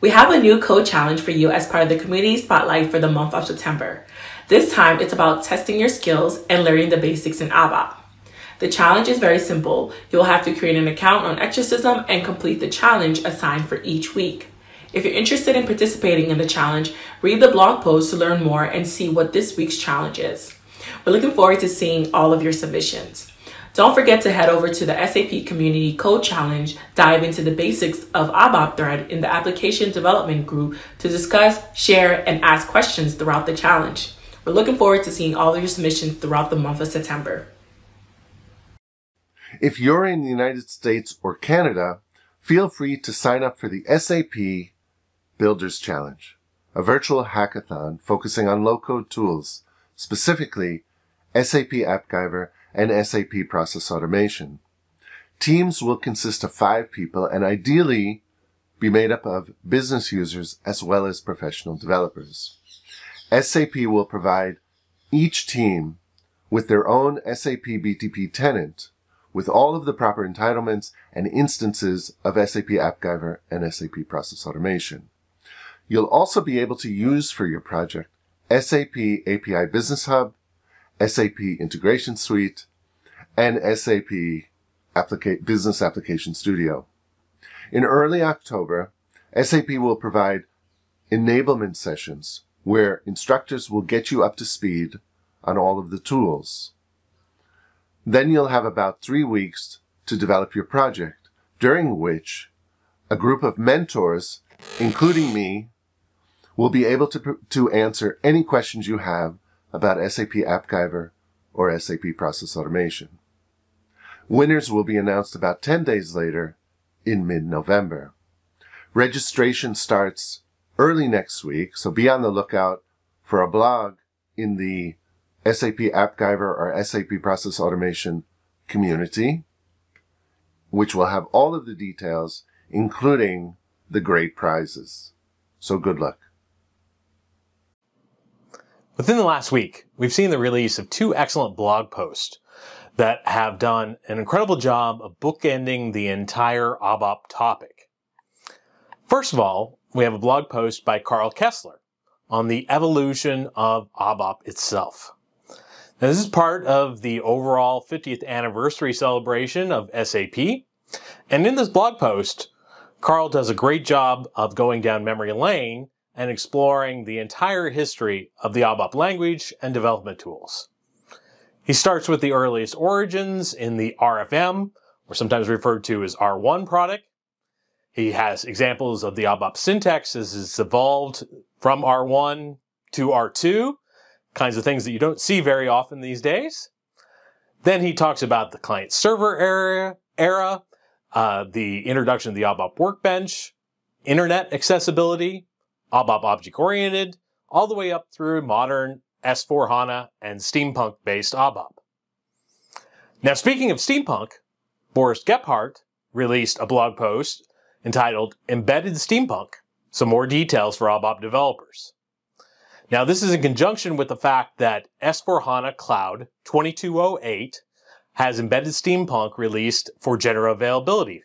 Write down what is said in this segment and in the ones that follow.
We have a new code challenge for you as part of the community spotlight for the month of September. This time, it's about testing your skills and learning the basics in ABAP. The challenge is very simple. You'll have to create an account on Exercism and complete the challenge assigned for each week. If you're interested in participating in the challenge, read the blog post to learn more and see what this week's challenge is. We're looking forward to seeing all of your submissions. Don't forget to head over to the SAP Community Code Challenge, dive into the basics of ABAP thread in the application development group to discuss, share, and ask questions throughout the challenge. We're looking forward to seeing all of your submissions throughout the month of September. If you're in the United States or Canada, feel free to sign up for the SAP Builders Challenge, a virtual hackathon focusing on low-code tools, specifically SAP AppGyver and SAP Process Automation. Teams will consist of five people and ideally be made up of business users as well as professional developers. SAP will provide each team with their own SAP BTP tenant with all of the proper entitlements and instances of SAP AppGyver and SAP Process Automation. You'll also be able to use for your project SAP API Business Hub, SAP Integration Suite, and SAP Applica- Business Application Studio. In early October, SAP will provide enablement sessions where instructors will get you up to speed on all of the tools. Then you'll have about three weeks to develop your project, during which a group of mentors, including me, will be able to, to answer any questions you have about SAP AppGyver or SAP Process Automation. Winners will be announced about 10 days later in mid-November. Registration starts early next week, so be on the lookout for a blog in the SAP AppGyver or SAP Process Automation community, which will have all of the details, including the great prizes. So good luck. Within the last week, we've seen the release of two excellent blog posts that have done an incredible job of bookending the entire ABAP topic. First of all, we have a blog post by Karl Kessler on the evolution of ABAP itself. Now, this is part of the overall 50th anniversary celebration of SAP. And in this blog post, Karl does a great job of going down memory lane and exploring the entire history of the ABAP language and development tools. He starts with the earliest origins in the RFM, or sometimes referred to as R1 product. He has examples of the ABAP syntax as it's evolved from R1 to R2, kinds of things that you don't see very often these days. Then he talks about the client server era, era uh, the introduction of the ABAP workbench, internet accessibility, ABAP object oriented, all the way up through modern S4 HANA and steampunk based ABAP. Now, speaking of steampunk, Boris Gebhardt released a blog post entitled Embedded Steampunk Some More Details for ABAP Developers. Now, this is in conjunction with the fact that S4 HANA Cloud 2208 has embedded Steampunk released for general availability.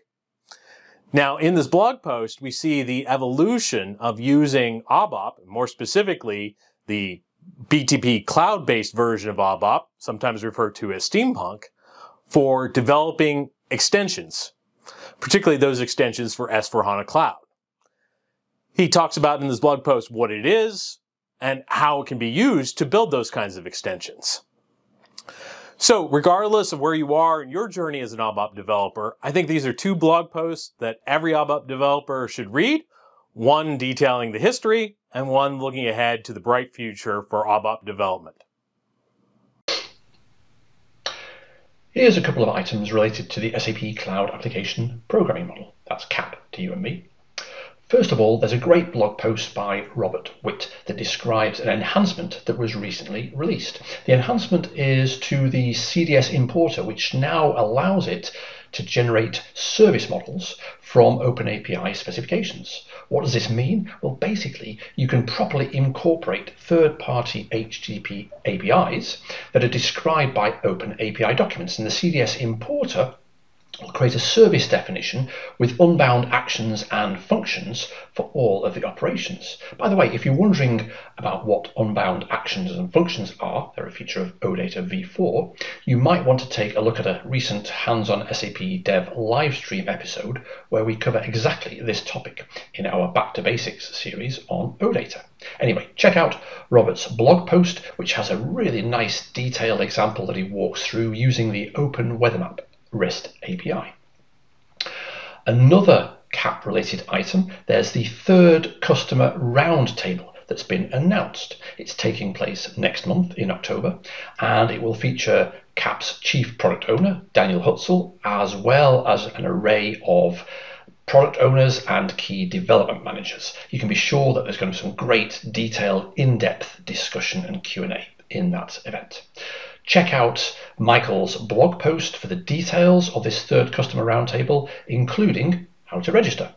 Now, in this blog post, we see the evolution of using ABAP, more specifically the BTP cloud-based version of ABAP, sometimes referred to as Steampunk, for developing extensions, particularly those extensions for S4 HANA Cloud. He talks about in this blog post what it is, and how it can be used to build those kinds of extensions. So regardless of where you are in your journey as an ABAP developer, I think these are two blog posts that every ABAP developer should read, one detailing the history and one looking ahead to the bright future for ABAP development. Here's a couple of items related to the SAP Cloud Application Programming Model. That's CAP to you and me. First of all, there's a great blog post by Robert Witt that describes an enhancement that was recently released. The enhancement is to the CDS importer, which now allows it to generate service models from OpenAPI specifications. What does this mean? Well, basically, you can properly incorporate third-party HTTP APIs that are described by OpenAPI documents, and the CDS importer create a service definition with unbound actions and functions for all of the operations. By the way, if you're wondering about what unbound actions and functions are, they're a feature of OData v4, you might want to take a look at a recent hands-on SAP Dev livestream episode where we cover exactly this topic in our Back to Basics series on OData. Anyway, check out Robert's blog post, which has a really nice detailed example that he walks through using the Open Weather Map REST API. Another CAP related item, there's the third customer roundtable that's been announced. It's taking place next month in October and it will feature CAP's chief product owner, Daniel Hutzel, as well as an array of product owners and key development managers. You can be sure that there's going to be some great detailed in-depth discussion and Q&A in that event. Check out Michael's blog post for the details of this third customer roundtable, including how to register.